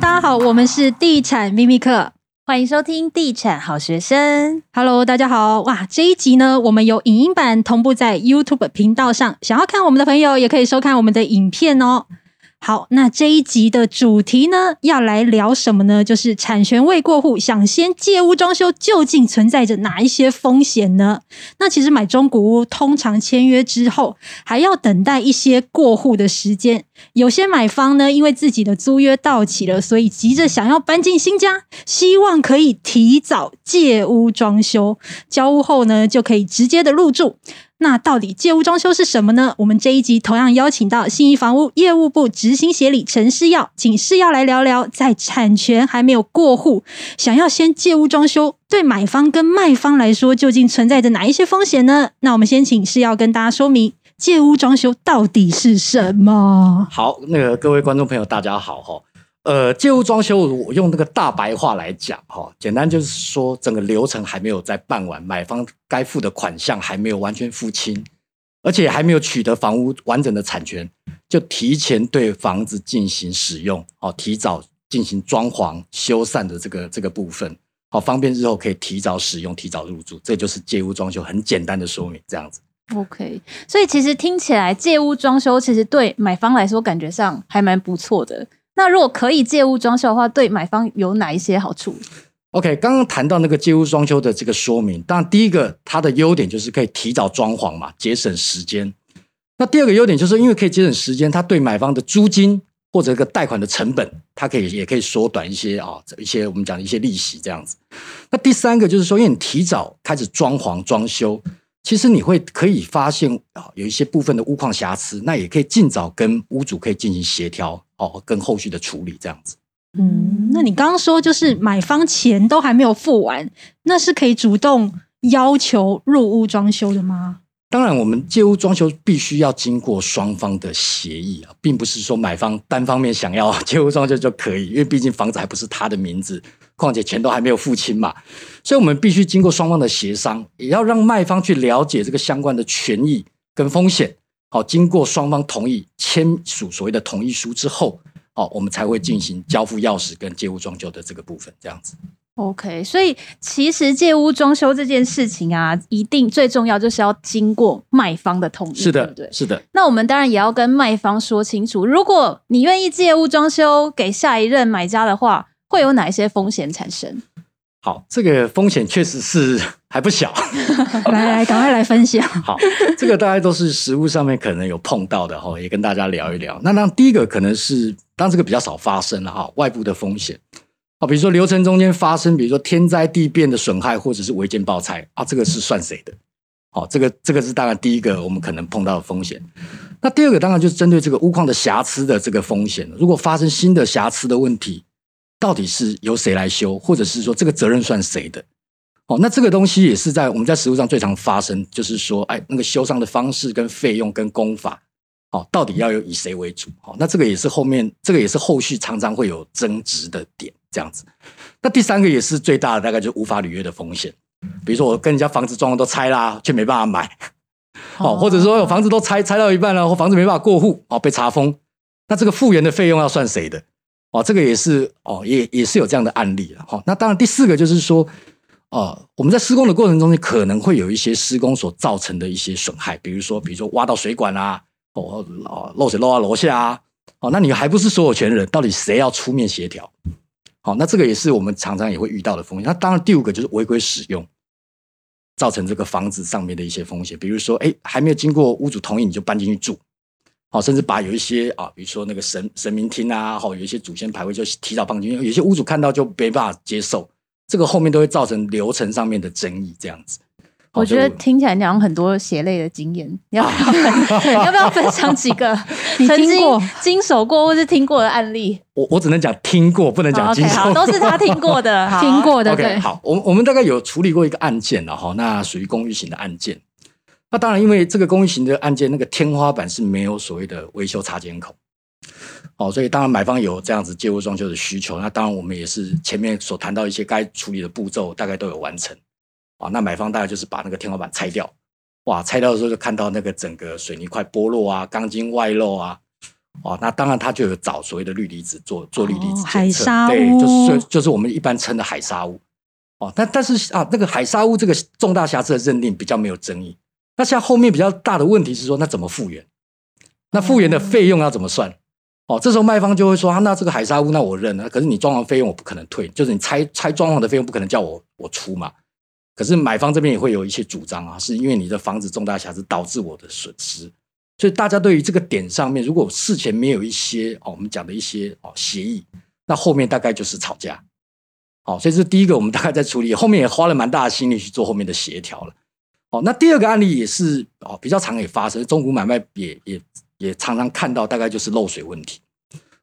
大家好，我们是地产秘密课，欢迎收听地产好学生。Hello，大家好，哇，这一集呢，我们有影音版同步在 YouTube 频道上，想要看我们的朋友也可以收看我们的影片哦。好，那这一集的主题呢，要来聊什么呢？就是产权未过户，想先借屋装修，究竟存在着哪一些风险呢？那其实买中古屋，通常签约之后，还要等待一些过户的时间。有些买方呢，因为自己的租约到期了，所以急着想要搬进新家，希望可以提早借屋装修，交屋后呢，就可以直接的入住。那到底借屋装修是什么呢？我们这一集同样邀请到信义房屋业务部执行协理陈世耀，请世耀来聊聊，在产权还没有过户，想要先借屋装修，对买方跟卖方来说，究竟存在着哪一些风险呢？那我们先请世耀跟大家说明，借屋装修到底是什么？好，那个各位观众朋友，大家好哈。呃，借屋装修，我用那个大白话来讲哈，简单就是说，整个流程还没有在办完，买方该付的款项还没有完全付清，而且还没有取得房屋完整的产权，就提前对房子进行使用，哦，提早进行装潢、修缮的这个这个部分，好，方便日后可以提早使用、提早入住，这就是借屋装修很简单的说明，这样子。OK，所以其实听起来借屋装修其实对买方来说感觉上还蛮不错的。那如果可以借屋装修的话，对买方有哪一些好处？OK，刚刚谈到那个借屋装修的这个说明，当然第一个它的优点就是可以提早装潢嘛，节省时间。那第二个优点就是因为可以节省时间，它对买方的租金或者一个贷款的成本，它可以也可以缩短一些啊，一些我们讲的一些利息这样子。那第三个就是说，因为你提早开始装潢装修。其实你会可以发现啊，有一些部分的屋况瑕疵，那也可以尽早跟屋主可以进行协调哦，跟后续的处理这样子。嗯，那你刚刚说就是买方钱都还没有付完，那是可以主动要求入屋装修的吗？当然，我们借屋装修必须要经过双方的协议啊，并不是说买方单方面想要 借屋装修就可以，因为毕竟房子还不是他的名字，况且钱都还没有付清嘛，所以我们必须经过双方的协商，也要让卖方去了解这个相关的权益跟风险。好，经过双方同意签署所谓的同意书之后，好，我们才会进行交付钥匙跟借屋装修的这个部分，这样子。OK，所以其实借屋装修这件事情啊，一定最重要就是要经过卖方的同意，是的，对不对？是的。那我们当然也要跟卖方说清楚，如果你愿意借屋装修给下一任买家的话，会有哪一些风险产生？好，这个风险确实是还不小。来来，赶快来分享。好，这个大家都是实物上面可能有碰到的哈，也跟大家聊一聊。那那第一个可能是，当这个比较少发生了哈，外部的风险。啊，比如说流程中间发生，比如说天灾地变的损害，或者是违建爆拆啊，这个是算谁的？好，这个这个是当然第一个我们可能碰到的风险。那第二个当然就是针对这个屋况的瑕疵的这个风险。如果发生新的瑕疵的问题，到底是由谁来修，或者是说这个责任算谁的？哦，那这个东西也是在我们在实务上最常发生，就是说，哎，那个修缮的方式跟费用跟工法，哦，到底要有以谁为主？哦，那这个也是后面这个也是后续常常会有争执的点。这样子，那第三个也是最大的，大概就是无法履约的风险。比如说，我跟人家房子装潢都拆啦，却没办法买，哦，或者说有房子都拆拆到一半了，或房子没办法过户，哦，被查封，那这个复原的费用要算谁的？哦，这个也是哦，也也是有这样的案例了。哈，那当然第四个就是说，哦，我们在施工的过程中，可能会有一些施工所造成的一些损害，比如说，比如说挖到水管啊，哦，漏水漏到楼下啊，哦，那你还不是所有权人，到底谁要出面协调？好，那这个也是我们常常也会遇到的风险。那当然，第五个就是违规使用，造成这个房子上面的一些风险。比如说，哎，还没有经过屋主同意你就搬进去住，好，甚至把有一些啊，比如说那个神神明厅啊，好，有一些祖先牌位就提早放进去，有些屋主看到就没办法接受，这个后面都会造成流程上面的争议，这样子。我觉得听起来你好像很多血泪的经验，你要不要 要不要分享几个 你曾经经手过或是听过的案例？我我只能讲听过，不能讲经手。好，okay, 好，都是他听过的，听过的。OK，好，我我们大概有处理过一个案件了哈，那属于公寓型的案件。那当然，因为这个公寓型的案件，那个天花板是没有所谓的维修插接口，哦，所以当然买方有这样子借屋装修的需求，那当然我们也是前面所谈到一些该处理的步骤，大概都有完成。啊，那买方大概就是把那个天花板拆掉，哇，拆掉的时候就看到那个整个水泥块剥落啊，钢筋外露啊，哦，那当然他就有找所谓的氯离子做做氯离子检测，哦、海砂屋，对，就是就是我们一般称的海砂屋。哦，但但是啊，那个海砂屋这个重大瑕疵的认定比较没有争议。那像后面比较大的问题是说，那怎么复原？那复原的费用要怎么算？哦，这时候卖方就会说啊，那这个海砂屋那我认了，可是你装潢费用我不可能退，就是你拆拆装潢的费用不可能叫我我出嘛。可是买方这边也会有一些主张啊，是因为你的房子重大瑕疵导致我的损失。所以大家对于这个点上面，如果事前没有一些哦，我们讲的一些哦协议，那后面大概就是吵架。好，所以这第一个，我们大概在处理，后面也花了蛮大的心力去做后面的协调了。哦，那第二个案例也是哦比较常也发生，中古买卖也也也常常看到，大概就是漏水问题。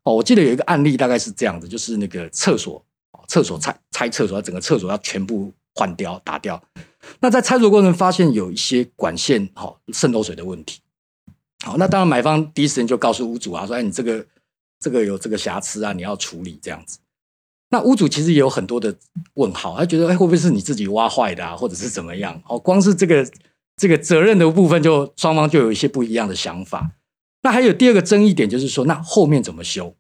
哦，我记得有一个案例大概是这样子，就是那个厕所，厕所拆拆厕所，整个厕所要全部换掉打掉。那在拆除过程发现有一些管线哦渗漏水的问题。好，那当然，买方第一时间就告诉屋主啊，说：“哎，你这个这个有这个瑕疵啊，你要处理这样子。”那屋主其实也有很多的问号，他觉得：“哎，会不会是你自己挖坏的啊，或者是怎么样？”哦，光是这个这个责任的部分，就双方就有一些不一样的想法。那还有第二个争议点就是说，那后面怎么修？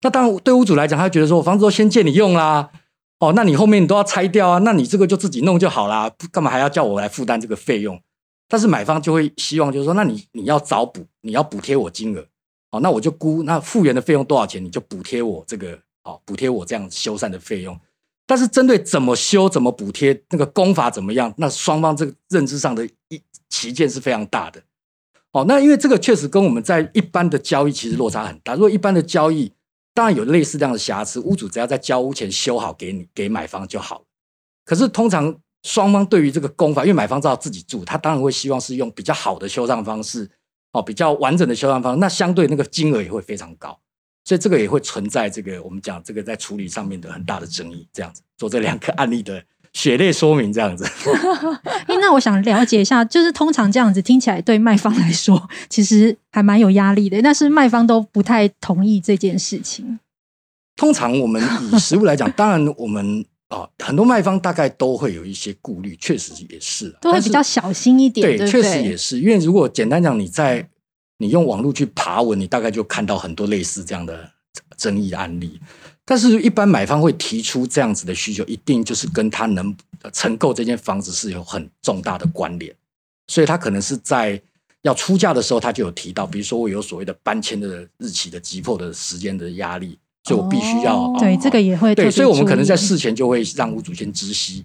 那当然，对屋主来讲，他觉得说，我房子都先借你用啦，哦，那你后面你都要拆掉啊，那你这个就自己弄就好啦，干嘛还要叫我来负担这个费用？但是买方就会希望，就是说，那你你要找补，你要补贴我金额，哦，那我就估那复原的费用多少钱，你就补贴我这个，哦，补贴我这样修缮的费用。但是针对怎么修、怎么补贴，那个工法怎么样，那双方这个认知上的一歧见是非常大的。哦，那因为这个确实跟我们在一般的交易其实落差很大。如果一般的交易，当然有类似这样的瑕疵，屋主只要在交屋前修好给你给买方就好。可是通常。双方对于这个工法，因为买方知道自己住，他当然会希望是用比较好的修缮方式，哦，比较完整的修缮方式，那相对那个金额也会非常高，所以这个也会存在这个我们讲这个在处理上面的很大的争议。这样子做这两个案例的血泪说明，这样子。欸，那我想了解一下，就是通常这样子听起来对卖方来说，其实还蛮有压力的，但是卖方都不太同意这件事情。通常我们以实物来讲，当然我们。啊、哦，很多卖方大概都会有一些顾虑，确实也是，都会比较小心一点。对，对对确实也是，因为如果简单讲，你在你用网络去爬文，你大概就看到很多类似这样的争议案例。但是，一般买方会提出这样子的需求，一定就是跟他能承购这间房子是有很重大的关联，所以他可能是在要出价的时候，他就有提到，比如说我有所谓的搬迁的日期的急迫的时间的压力。所以我必须要、哦、对、哦、这个也会对，所以我们可能在事前就会让屋主先知悉，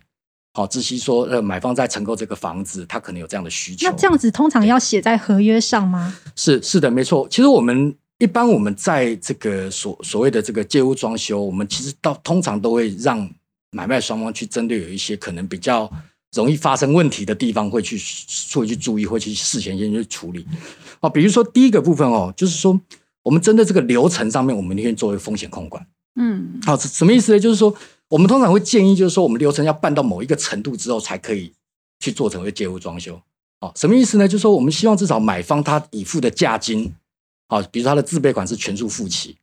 好知悉说呃买方在承购这个房子，他可能有这样的需求。那这样子通常要写在合约上吗？是是的，没错。其实我们一般我们在这个所所谓的这个借屋装修，我们其实到通常都会让买卖双方去针对有一些可能比较容易发生问题的地方，会去会去注意，会去事前先去处理。哦，比如说第一个部分哦，就是说。我们针对这个流程上面，我们可以作为风险控管。嗯，好，什么意思呢？就是说，我们通常会建议，就是说，我们流程要办到某一个程度之后，才可以去做成为借屋装修。哦，什么意思呢？就是说，我们希望至少买方他已付的价金，啊，比如说他的自备款是全数付齐，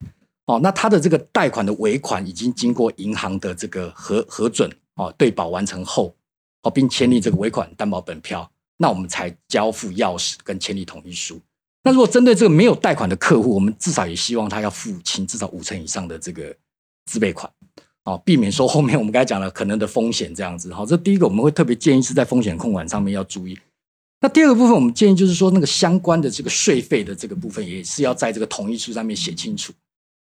哦，那他的这个贷款的尾款已经经过银行的这个核核准，哦，对保完成后，哦，并签立这个尾款担保本票，那我们才交付钥匙跟签立同意书。那如果针对这个没有贷款的客户，我们至少也希望他要付清至少五成以上的这个自备款，哦，避免说后面我们刚才讲了可能的风险这样子。好，这第一个我们会特别建议是在风险控管上面要注意。那第二个部分，我们建议就是说那个相关的这个税费的这个部分也是要在这个同意书上面写清楚。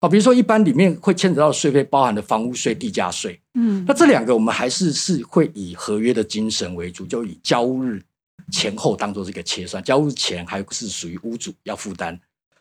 啊，比如说一般里面会牵扯到的税费包含的房屋税、地价税，嗯，那这两个我们还是是会以合约的精神为主，就以交屋日。前后当做这个切算，交日前还是属于屋主要负担，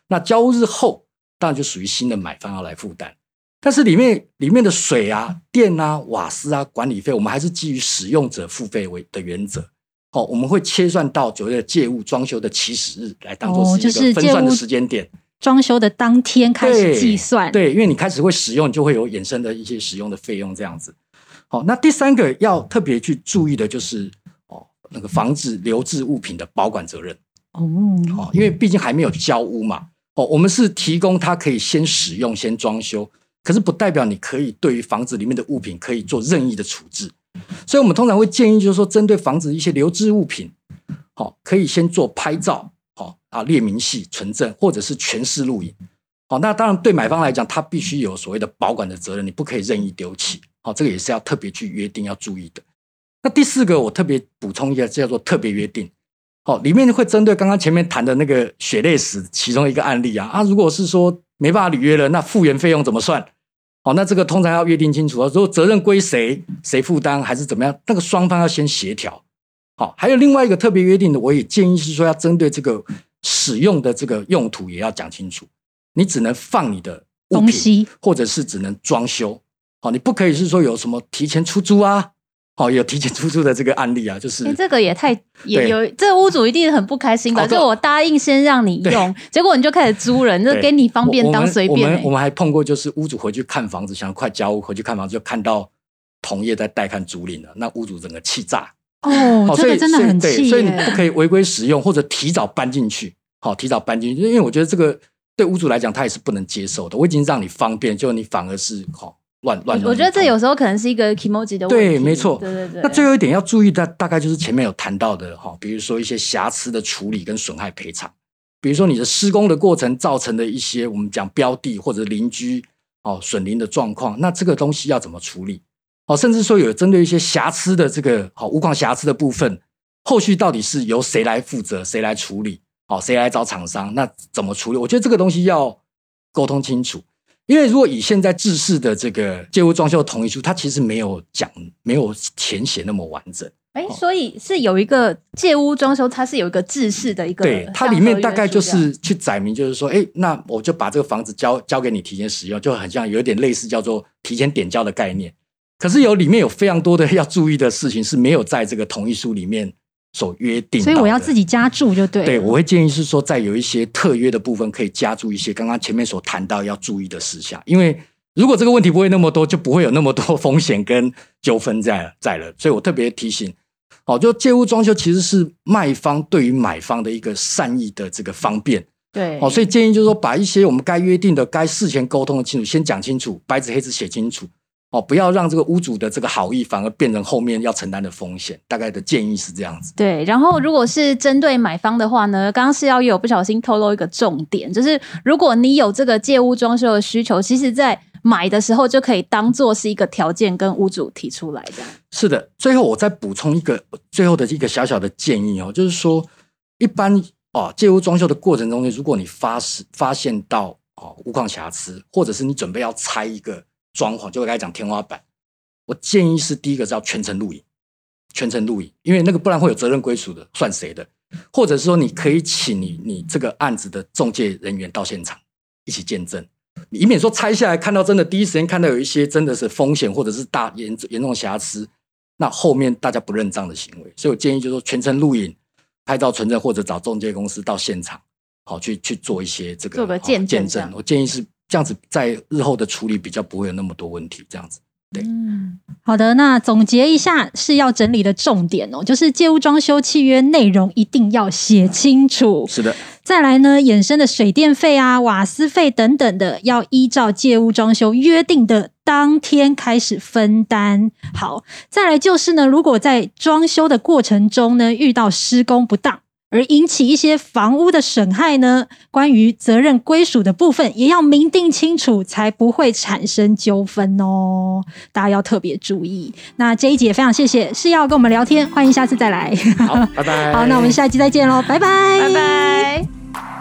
那交屋日后当然就属于新的买方要来负担。但是里面里面的水啊、电啊、瓦斯啊、管理费，我们还是基于使用者付费为的原则。哦，我们会切算到所谓的借物装修的起始日来当做是一个分算的时间点，装修的当天开始计算。对，因为你开始会使用，就会有衍生的一些使用的费用这样子。好，那第三个要特别去注意的就是哦。那个房子留置物品的保管责任哦，哦，因为毕竟还没有交屋嘛，哦，我们是提供他可以先使用、先装修，可是不代表你可以对于房子里面的物品可以做任意的处置，所以我们通常会建议，就是说针对房子一些留置物品，好，可以先做拍照，好啊，列明细、存证，或者是全市录影，好，那当然对买方来讲，他必须有所谓的保管的责任，你不可以任意丢弃。好，这个也是要特别去约定要注意的。那第四个，我特别补充一下，叫做特别约定。好，里面会针对刚刚前面谈的那个血泪史其中一个案例啊啊，如果是说没办法履约了，那复原费用怎么算？好，那这个通常要约定清楚啊，说责任归谁，谁负担还是怎么样？那个双方要先协调。好，还有另外一个特别约定的，我也建议是说要针对这个使用的这个用途也要讲清楚。你只能放你的东西，或者是只能装修。好，你不可以是说有什么提前出租啊？好，有提前出租的这个案例啊，就是、欸、这个也太也有，这屋主一定很不开心吧？就我答应先让你用，结果你就开始租人，就给你方便当随便、欸。我们我们还碰过，就是屋主回去看房子，想快交屋回去看房子，就看到同业在带看租赁了，那屋主整个气炸哦，这个真的很气，所以你不可以违规使用或者提早搬进去。好，提早搬进去，因为我觉得这个。对屋主来讲，他也是不能接受的。我已经让你方便，就你反而是好乱乱。我觉得这有时候可能是一个 kimoji 的问题。对，没错。对对对。那最后一点要注意的，大概就是前面有谈到的哈，比如说一些瑕疵的处理跟损害赔偿，比如说你的施工的过程造成的一些我们讲标的或者邻居哦损邻的状况，那这个东西要怎么处理？哦，甚至说有针对一些瑕疵的这个好屋况瑕疵的部分，后续到底是由谁来负责，谁来处理？哦，谁来找厂商？那怎么处理？我觉得这个东西要沟通清楚。因为如果以现在制式的这个借屋装修同意书，它其实没有讲，没有填写那么完整。哎，所以是有一个借屋装修，它是有一个制式的一个。对，它里面大概就是去载明，就是说，哎，那我就把这个房子交交给你提前使用，就很像有点类似叫做提前点交的概念。可是有里面有非常多的要注意的事情是没有在这个同意书里面。所约定，所以我要自己加注就对。对，我会建议是说，在有一些特约的部分，可以加注一些刚刚前面所谈到要注意的事项。因为如果这个问题不会那么多，就不会有那么多 风险跟纠纷在在了。所以我特别提醒，哦，就借屋装修其实是卖方对于买方的一个善意的这个方便。对，哦，所以建议就是说，把一些我们该约定的、该事前沟通的清楚，先讲清楚，白纸黑字写清楚。哦，不要让这个屋主的这个好意反而变成后面要承担的风险。大概的建议是这样子。对，然后如果是针对买方的话呢，刚刚是要有不小心透露一个重点，就是如果你有这个借屋装修的需求，其实在买的时候就可以当做是一个条件跟屋主提出来的。是的，最后我再补充一个最后的一个小小的建议哦，就是说一般哦借屋装修的过程中间，如果你发现发现到哦屋况瑕疵，或者是你准备要拆一个。装潢就会该讲天花板，我建议是第一个是要全程录影，全程录影，因为那个不然会有责任归属的，算谁的？或者是说你可以请你你这个案子的中介人员到现场一起见证，以免说拆下来看到真的第一时间看到有一些真的是风险或者是大严严重瑕疵，那后面大家不认账的行为，所以我建议就是说全程录影，拍照存证或者找中介公司到现场，好去去做一些这个做个见证。我建议是。这样子在日后的处理比较不会有那么多问题，这样子，对，嗯，好的，那总结一下是要整理的重点哦，就是借屋装修契约内容一定要写清楚，是的。再来呢，衍生的水电费啊、瓦斯费等等的，要依照借屋装修约定的当天开始分担。好，再来就是呢，如果在装修的过程中呢，遇到施工不当。而引起一些房屋的损害呢？关于责任归属的部分，也要明定清楚，才不会产生纠纷哦。大家要特别注意。那这一集也非常谢谢是要跟我们聊天，欢迎下次再来。好，拜拜。好，那我们下一集再见喽，拜拜，拜拜。